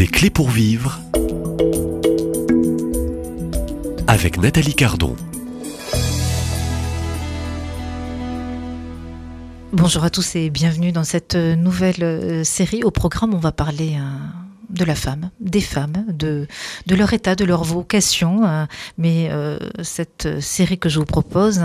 Des clés pour vivre avec Nathalie Cardon. Bonjour à tous et bienvenue dans cette nouvelle euh, série. Au programme, on va parler euh, de la femme, des femmes, de, de leur état, de leur vocation. Euh, mais euh, cette série que je vous propose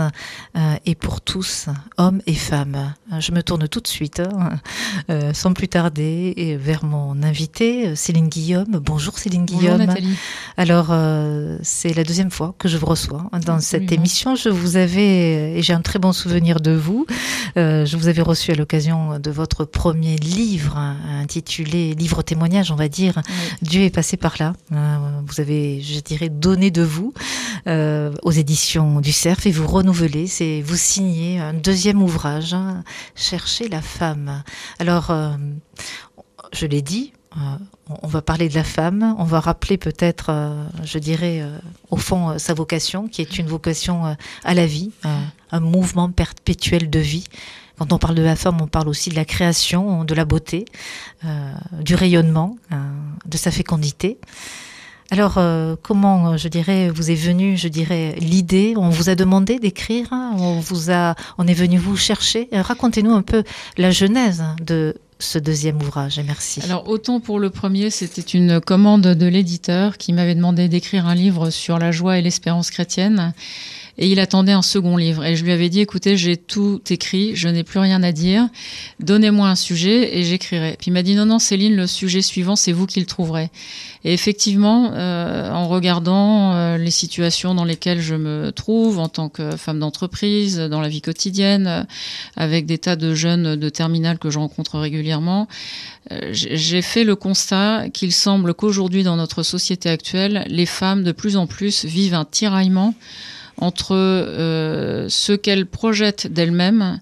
euh, est pour tous, hommes et femmes. Je me tourne tout de suite, hein, sans plus tarder, vers mon invité, Céline Guillaume. Bonjour Céline Guillaume. Bonjour Nathalie. Alors, c'est la deuxième fois que je vous reçois dans cette émission. Je vous avais, et j'ai un très bon souvenir de vous, je vous avais reçu à l'occasion de votre premier livre intitulé Livre témoignage, on va dire. Dieu est passé par là. Euh, vous avez, je dirais, donné de vous euh, aux éditions du Cerf et vous renouvelez, c'est vous signez un deuxième ouvrage, hein, Chercher la femme. Alors, euh, je l'ai dit, on va parler de la femme, on va rappeler peut-être, je dirais, au fond, sa vocation, qui est une vocation à la vie, un mouvement perpétuel de vie. Quand on parle de la femme, on parle aussi de la création, de la beauté, euh, du rayonnement, euh, de sa fécondité. Alors, euh, comment, je dirais, vous est venue, je dirais, l'idée? On vous a demandé d'écrire hein, On vous a, on est venu vous chercher Racontez-nous un peu la genèse de ce deuxième ouvrage. Et merci. Alors, autant pour le premier, c'était une commande de l'éditeur qui m'avait demandé d'écrire un livre sur la joie et l'espérance chrétienne et il attendait un second livre. Et je lui avais dit, écoutez, j'ai tout écrit, je n'ai plus rien à dire, donnez-moi un sujet et j'écrirai. Puis il m'a dit, non, non, Céline, le sujet suivant, c'est vous qui le trouverez. Et effectivement, euh, en regardant euh, les situations dans lesquelles je me trouve en tant que femme d'entreprise, dans la vie quotidienne, euh, avec des tas de jeunes de terminale que je rencontre régulièrement, j'ai fait le constat qu'il semble qu'aujourd'hui, dans notre société actuelle, les femmes de plus en plus vivent un tiraillement entre euh, ce qu'elles projettent d'elles-mêmes,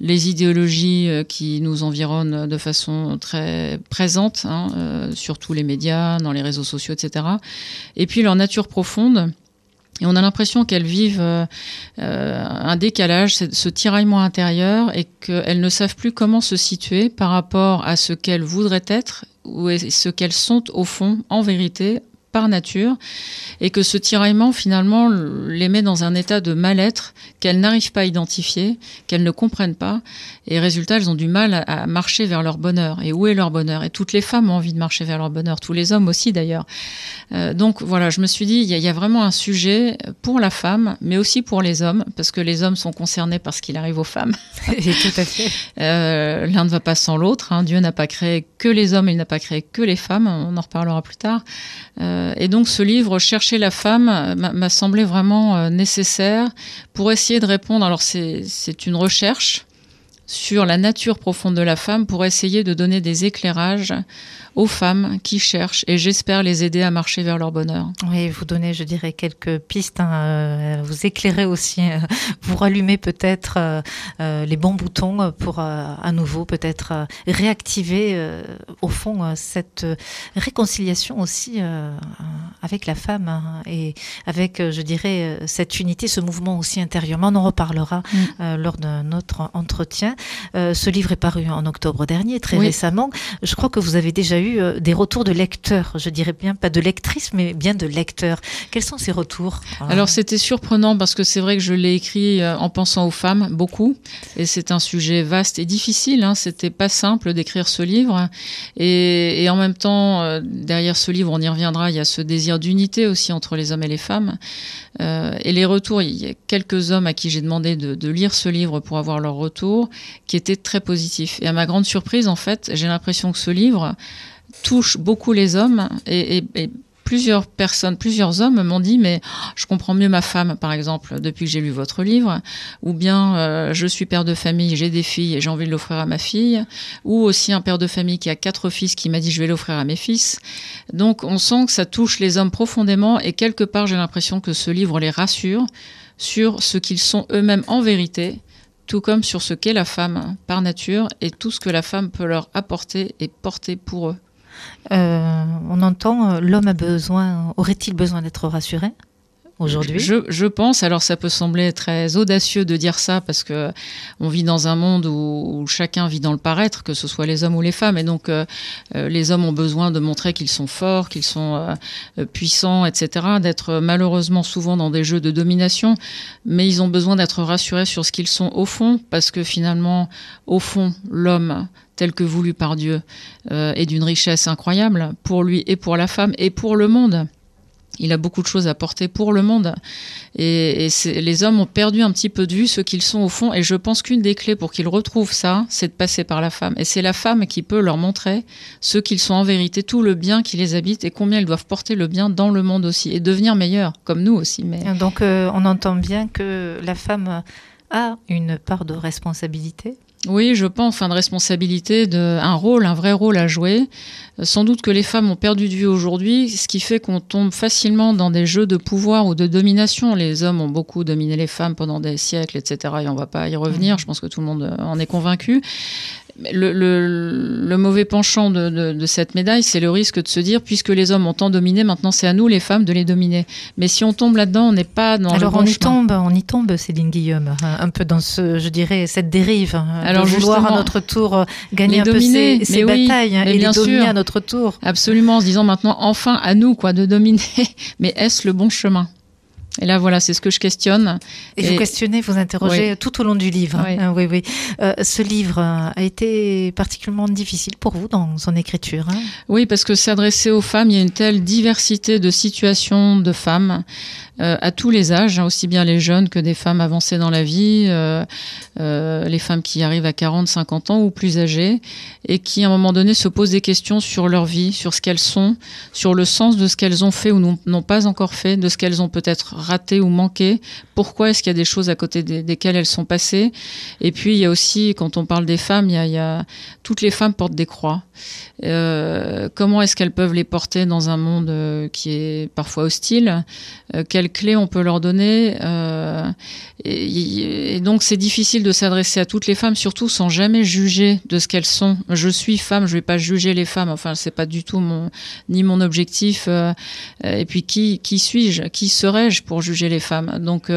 les idéologies euh, qui nous environnent de façon très présente, hein, euh, sur les médias, dans les réseaux sociaux, etc. Et puis leur nature profonde. Et on a l'impression qu'elles vivent un décalage, ce tiraillement intérieur, et qu'elles ne savent plus comment se situer par rapport à ce qu'elles voudraient être ou ce qu'elles sont au fond, en vérité, par nature, et que ce tiraillement finalement les met dans un état de mal-être qu'elles n'arrivent pas à identifier, qu'elles ne comprennent pas, et résultat, elles ont du mal à, marcher vers leur bonheur. Et où est leur bonheur? Et toutes les femmes ont envie de marcher vers leur bonheur, tous les hommes aussi d'ailleurs. Euh, donc voilà, je me suis dit, il y, a vraiment un sujet pour la femme, mais aussi pour les hommes, parce que les hommes sont concernés par ce qu'il arrive aux femmes. Tout à fait. Euh, L'un ne va pas sans l'autre. Hein. Dieu n'a pas créé que les hommes, il n'a pas créé que les femmes. On en reparlera plus tard. Euh, euh, et donc ce livre, Chercher la femme, m'a semblé vraiment euh, nécessaire pour essayer de répondre. Alors c'est une recherche sur la nature profonde de la femme pour essayer de donner des éclairages aux femmes qui cherchent et j'espère les aider à marcher vers leur bonheur. Oui, vous donnez, je dirais, quelques pistes, hein, euh, vous éclairez aussi, euh, vous rallumez peut-être euh, les bons boutons pour à nouveau peut-être réactiver au fond cette réconciliation aussi avec la femme hein, et avec, je dirais, cette unité, ce mouvement aussi intérieurement. On en reparlera mm. lors de notre entretien. Ce livre est paru en octobre dernier, très récemment. Je crois que vous avez déjà eu eu euh, des retours de lecteurs, je dirais bien, pas de lectrices, mais bien de lecteurs. Quels sont ces retours Alors c'était surprenant parce que c'est vrai que je l'ai écrit euh, en pensant aux femmes, beaucoup, et c'est un sujet vaste et difficile. Hein. C'était pas simple d'écrire ce livre, et, en même temps, euh, derrière ce livre, on y reviendra, il y a ce désir d'unité aussi entre les hommes et les femmes. et les retours, il y a quelques hommes à qui j'ai demandé de, de lire ce livre pour avoir leur retour, qui étaient très positifs. Et à ma grande surprise, en fait, j'ai l'impression que ce livre touche beaucoup les hommes et, plusieurs personnes, plusieurs hommes m'ont dit mais je comprends mieux ma femme par exemple depuis que j'ai lu votre livre ou bien euh, je suis père de famille, j'ai des filles et j'ai envie de l'offrir à ma fille ou aussi un père de famille qui a quatre fils qui m'a dit je vais l'offrir à mes fils. Donc on sent que ça touche les hommes profondément et quelque part j'ai l'impression que ce livre les rassure sur ce qu'ils sont eux-mêmes en vérité tout comme sur ce qu'est la femme par nature et tout ce que la femme peut leur apporter et porter pour eux. Euh, on entend, euh, l'homme a besoin, aurait-il besoin d'être rassuré? Aujourd'hui? Je, pense. Alors, ça peut sembler très audacieux de dire ça parce que on vit dans un monde où, chacun vit dans le paraître, que ce soit les hommes ou les femmes, et donc euh, euh, les hommes ont besoin de montrer qu'ils sont forts, qu'ils sont euh, puissants, etc. D'être malheureusement souvent dans des jeux de domination, mais ils ont besoin d'être rassurés sur ce qu'ils sont au fond, parce que finalement, au fond, l'homme tel que voulu par Dieu est d'une richesse incroyable pour lui et pour la femme et pour le monde il a beaucoup de choses à porter pour le monde. Et, les hommes ont perdu un petit peu de vue ce qu'ils sont au fond. Et je pense qu'une des clés pour qu'ils retrouvent ça, c'est de passer par la femme. Et c'est la femme qui peut leur montrer ce qu'ils sont en vérité, tout le bien qui les habite et combien ils doivent porter le bien dans le monde aussi et devenir meilleurs, comme nous aussi. Mais... Donc euh, on entend bien que la femme a une part de responsabilité oui, je pense, enfin, de responsabilité, de, un rôle, un vrai rôle à jouer. Sans doute que les femmes ont perdu de vue aujourd'hui, ce qui fait qu'on tombe facilement dans des jeux de pouvoir ou de domination. Les hommes ont beaucoup dominé les femmes pendant des siècles, etc. Et on va pas y revenir. Mmh. Je pense que tout le monde en est convaincu le, le, le, mauvais penchant de, de, de cette médaille, c'est le risque de se dire, puisque les hommes ont tant dominé, maintenant c'est à nous, les femmes, de les dominer. Mais si on tombe là-dedans, on n'est pas dans Alors le on y tombe, on y tombe, Céline Guillaume, un peu dans ce, je dirais, cette dérive, hein, Alors de vouloir à notre tour gagner un dominer, peu ces, batailles hein, et bien les dominer à notre tour. Absolument, en se disant maintenant, enfin à nous, quoi, de dominer. Mais est-ce le bon chemin? Et là, voilà, c'est ce que je questionne. Et, vous questionnez, vous interrogez tout au long du livre. Oui, hein. oui. oui. Euh, ce livre a été particulièrement difficile pour vous dans son écriture. Hein? Oui, parce que s'adresser aux femmes, il y a une telle diversité de situations de femmes euh, à tous les âges, hein, aussi bien les jeunes que des femmes avancées dans la vie, euh, euh, les femmes qui arrivent à 40, 50 ans ou plus âgées, et qui à un moment donné se posent des questions sur leur vie, sur ce qu'elles sont, sur le sens de ce qu'elles ont fait ou n'ont pas encore fait, de ce qu'elles ont peut-être raté ou manqué, pourquoi est-ce qu'il y a des choses à côté desquelles elles sont passées. Et puis il y a aussi, quand on parle des femmes, il y a, il y a toutes les femmes portent des croix. Euh, comment est-ce qu'elles peuvent les porter dans un monde euh, qui est parfois hostile euh, clés on peut leur donner et, donc c'est difficile de s'adresser à toutes les femmes, surtout sans jamais juger de ce qu'elles sont. Je suis femme, je vais pas juger les femmes. Enfin, c'est pas du tout mon ni mon objectif. et puis qui qui suis-je? Qui serais-je pour juger les femmes? Donc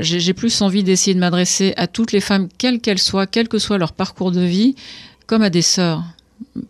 j'ai plus envie d'essayer de m'adresser à toutes les femmes, quelles qu'elles soient, quel que soit leur parcours de vie, comme à des sœurs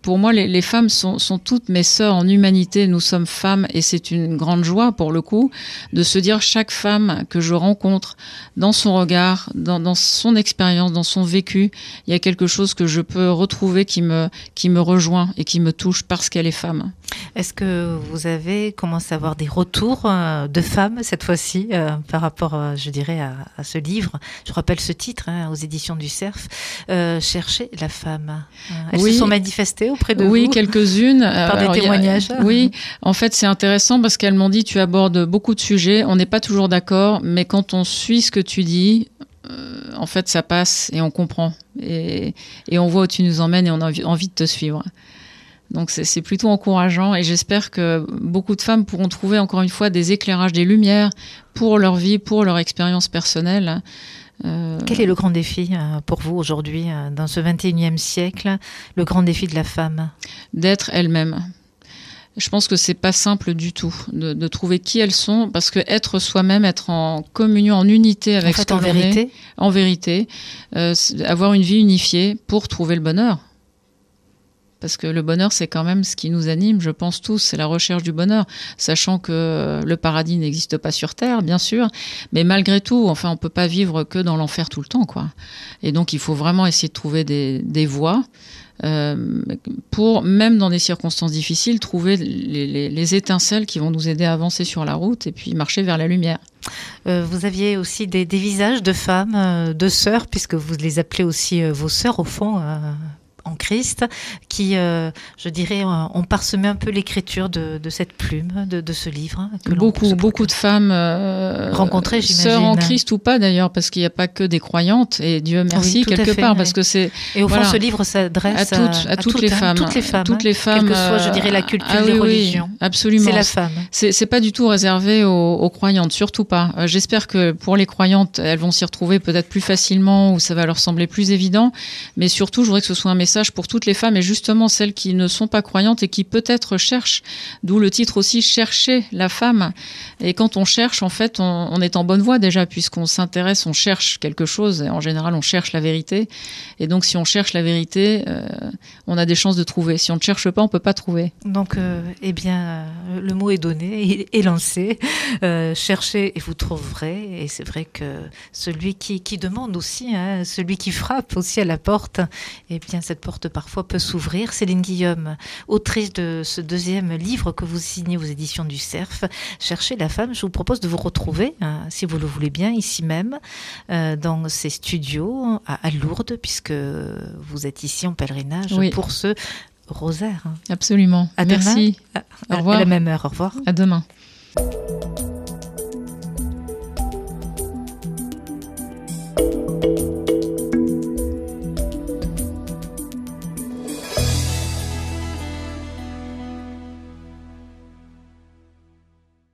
pour moi, les, femmes sont, toutes mes sœurs en humanité. Nous sommes femmes et c'est une grande joie pour le coup de se dire chaque femme que je rencontre dans son regard, dans, son expérience, dans son vécu, il y a quelque chose que je peux retrouver qui me, qui me rejoint et qui me touche parce qu'elle est femme. Est-ce que vous avez commencé à avoir des retours euh, de femmes cette fois-ci euh, par rapport, euh, je dirais, à, ce livre? Je rappelle ce titre hein, aux éditions du Cerf, Chercher la femme. Elles se sont manifestées auprès de oui, vous Oui, quelques-unes. Par des témoignages. oui, en fait, c'est intéressant parce qu'elles m'ont dit tu abordes beaucoup de sujets, on n'est pas toujours d'accord, mais quand on suit ce que tu dis, en fait, ça passe et on comprend. Et, et, on voit où tu nous emmènes et on a envie de te suivre. Donc c'est plutôt encourageant et j'espère que beaucoup de femmes pourront trouver encore une fois des éclairages, des lumières pour leur vie, pour leur expérience personnelle. Euh, Quel est le grand défi euh, pour vous aujourd'hui, euh, dans ce 21e siècle, le grand défi de la femme? D'être elle-même. Je pense que c'est pas simple du tout de, trouver qui elles sont, parce que être soi-même, être en communion, en unité avec en fait, en vérité, en vérité, avoir une vie unifiée pour trouver le bonheur. Parce que le bonheur, c'est quand même ce qui nous anime, je pense tous, c'est la recherche du bonheur, sachant que le paradis n'existe pas sur Terre, bien sûr, mais malgré tout, enfin, on peut pas vivre que dans l'enfer tout le temps, quoi. Et donc, il faut vraiment essayer de trouver des, voies euh, pour, même dans des circonstances difficiles, trouver les, les, étincelles qui vont nous aider à avancer sur la route et puis marcher vers la lumière. Euh, vous aviez aussi des, des, visages de femmes, euh, de sœurs, puisque vous les appelez aussi vos sœurs au fond, en Christ, qui, euh, je dirais, euh, ont parsemé un peu l'écriture de, cette plume, de, ce livre. Que beaucoup, beaucoup de femmes euh, rencontrées, j'imagine. Sœurs en Christ ou pas d'ailleurs, parce qu'il n'y a pas que des croyantes, et Dieu merci quelque part, parce que c'est. Et au fond, ce livre s'adresse à, toutes, à, toutes, les hein, femmes, toutes les femmes, toutes les femmes, quelle que soit, je dirais, la culture, ah, les religions. absolument. C'est la femme. C'est pas du tout réservé aux, aux croyantes, surtout pas. J'espère que pour les croyantes, elles vont s'y retrouver peut-être plus facilement, ou ça va leur sembler plus évident, mais surtout, je voudrais que ce soit un message pour toutes les femmes et justement celles qui ne sont pas croyantes et qui peut-être cherchent, d'où le titre aussi Chercher la femme. Et quand on cherche, en fait, on, est en bonne voie déjà, puisqu'on s'intéresse, on cherche quelque chose, et en général, on cherche la vérité. Et donc, si on cherche la vérité, euh, on a des chances de trouver. Si on ne cherche pas, on peut pas trouver. Donc, euh, eh bien, le mot est donné, est lancé. cherchez et vous trouverez. Et c'est vrai que celui qui, qui demande aussi, hein, celui qui frappe aussi à la porte, eh bien, cette porte parfois peut s'ouvrir. Céline Guillaume, autrice de ce deuxième livre que vous signez aux éditions du CERF, Cherchez la femme, je vous propose de vous retrouver, hein, si vous le voulez bien, ici même, euh, dans ces studios à, Lourdes, puisque vous êtes ici en pèlerinage pour ce rosaire. Absolument. À Merci. Au revoir. À la même heure. Au revoir. À demain.